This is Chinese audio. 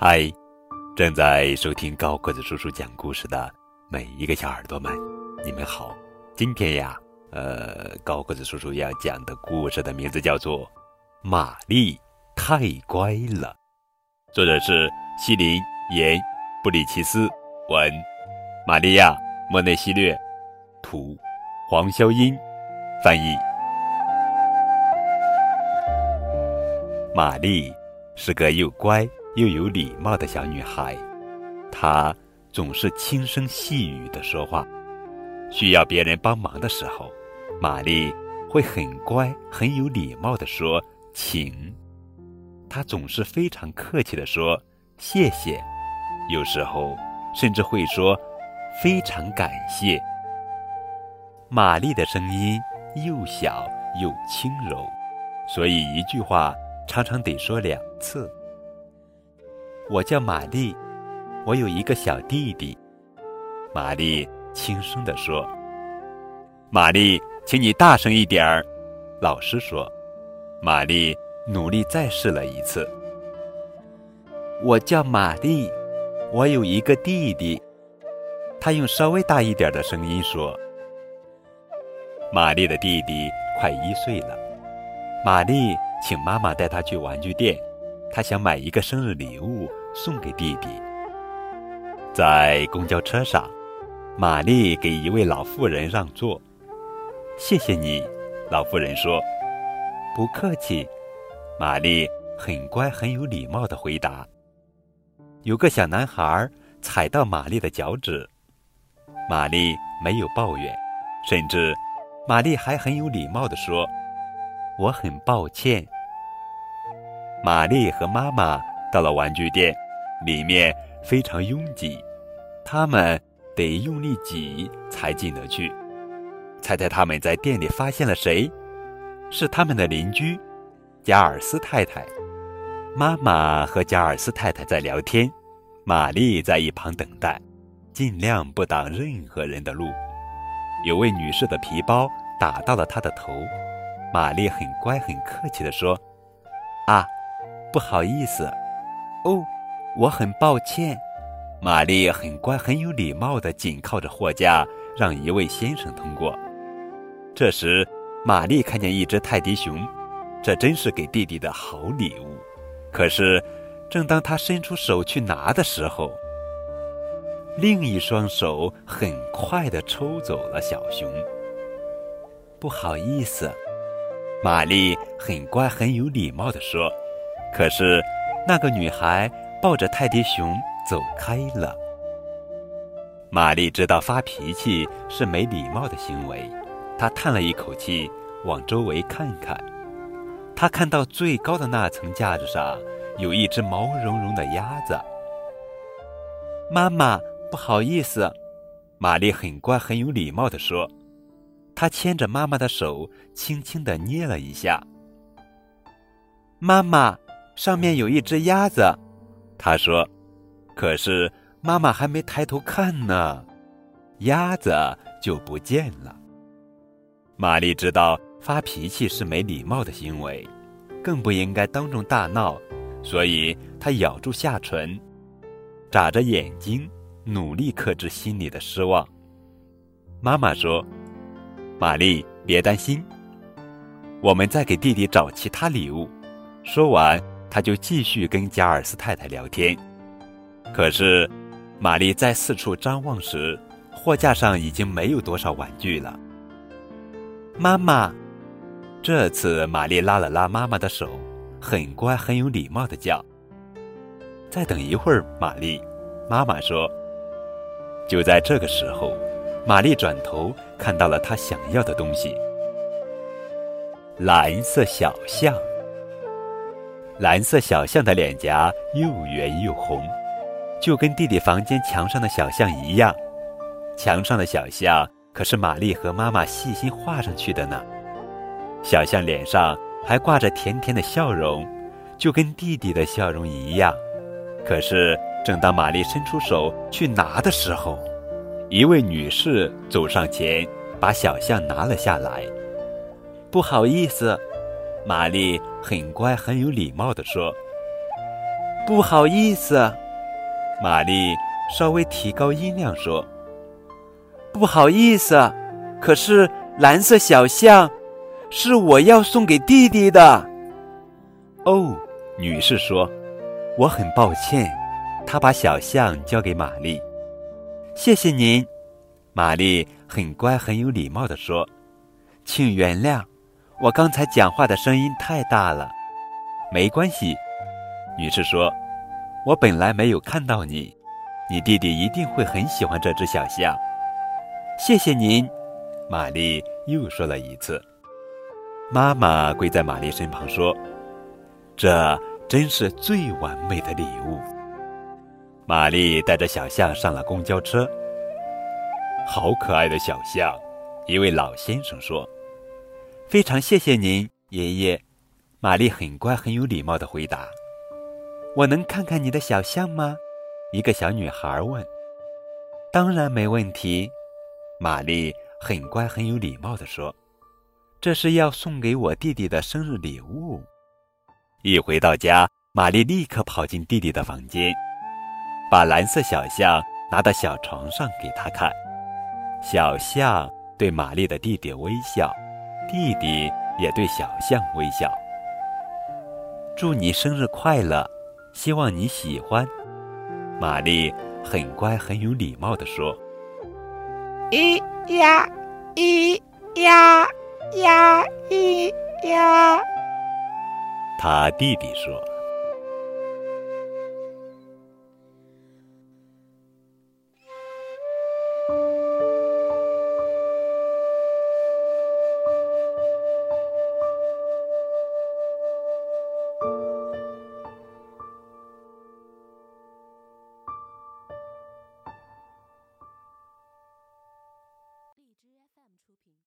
嗨，正在收听高个子叔叔讲故事的每一个小耳朵们，你们好。今天呀，呃，高个子叔叔要讲的故事的名字叫做《玛丽太乖了》，作者是西林言布里奇斯文，玛利亚莫内西略图，黄霄英翻译。玛丽是个又乖。又有礼貌的小女孩，她总是轻声细语的说话。需要别人帮忙的时候，玛丽会很乖、很有礼貌的说“请”。她总是非常客气的说“谢谢”，有时候甚至会说“非常感谢”。玛丽的声音又小又轻柔，所以一句话常常得说两次。我叫玛丽，我有一个小弟弟。玛丽轻声地说：“玛丽，请你大声一点儿。”老师说。玛丽努力再试了一次。我叫玛丽，我有一个弟弟。他用稍微大一点的声音说：“玛丽的弟弟快一岁了。”玛丽请妈妈带他去玩具店。他想买一个生日礼物送给弟弟。在公交车上，玛丽给一位老妇人让座。谢谢你，老妇人说。不客气，玛丽很乖很有礼貌的回答。有个小男孩踩到玛丽的脚趾，玛丽没有抱怨，甚至玛丽还很有礼貌的说：“我很抱歉。”玛丽和妈妈到了玩具店，里面非常拥挤，他们得用力挤才进得去。猜猜他们在店里发现了谁？是他们的邻居，贾尔斯太太。妈妈和贾尔斯太太在聊天，玛丽在一旁等待，尽量不挡任何人的路。有位女士的皮包打到了她的头，玛丽很乖很客气地说：“啊。”不好意思，哦，我很抱歉。玛丽很乖，很有礼貌的紧靠着货架，让一位先生通过。这时，玛丽看见一只泰迪熊，这真是给弟弟的好礼物。可是，正当他伸出手去拿的时候，另一双手很快的抽走了小熊。不好意思，玛丽很乖，很有礼貌的说。可是，那个女孩抱着泰迪熊走开了。玛丽知道发脾气是没礼貌的行为，她叹了一口气，往周围看看。她看到最高的那层架子上有一只毛茸茸的鸭子。妈妈，不好意思，玛丽很乖很有礼貌地说。她牵着妈妈的手，轻轻地捏了一下。妈妈。上面有一只鸭子，他说：“可是妈妈还没抬头看呢，鸭子就不见了。”玛丽知道发脾气是没礼貌的行为，更不应该当众大闹，所以她咬住下唇，眨着眼睛，努力克制心里的失望。妈妈说：“玛丽，别担心，我们再给弟弟找其他礼物。”说完。他就继续跟加尔斯太太聊天，可是，玛丽在四处张望时，货架上已经没有多少玩具了。妈妈，这次玛丽拉了拉妈妈的手，很乖很有礼貌的叫：“再等一会儿，玛丽。”妈妈说。就在这个时候，玛丽转头看到了她想要的东西——蓝色小象。蓝色小象的脸颊又圆又红，就跟弟弟房间墙上的小象一样。墙上的小象可是玛丽和妈妈细心画上去的呢。小象脸上还挂着甜甜的笑容，就跟弟弟的笑容一样。可是，正当玛丽伸出手去拿的时候，一位女士走上前，把小象拿了下来。不好意思。玛丽很乖，很有礼貌地说：“不好意思。”玛丽稍微提高音量说：“不好意思，可是蓝色小象是我要送给弟弟的。”哦，女士说：“我很抱歉。”她把小象交给玛丽。谢谢您，玛丽很乖、很有礼貌地说：“请原谅，我刚才讲话的声音太大了。”没关系，女士说：“我本来没有看到你，你弟弟一定会很喜欢这只小象。”谢谢您，玛丽又说了一次。妈妈跪在玛丽身旁说：“这真是最完美的礼物。”玛丽带着小象上了公交车。好可爱的小象，一位老先生说：“非常谢谢您，爷爷。”玛丽很乖、很有礼貌的回答：“我能看看你的小象吗？”一个小女孩问。“当然没问题。”玛丽很乖、很有礼貌的说：“这是要送给我弟弟的生日礼物。”一回到家，玛丽立刻跑进弟弟的房间。把蓝色小象拿到小床上给他看，小象对玛丽的弟弟微笑，弟弟也对小象微笑。祝你生日快乐，希望你喜欢。玛丽很乖，很有礼貌地说：“咿呀，咿呀呀，咿呀。”他弟弟说。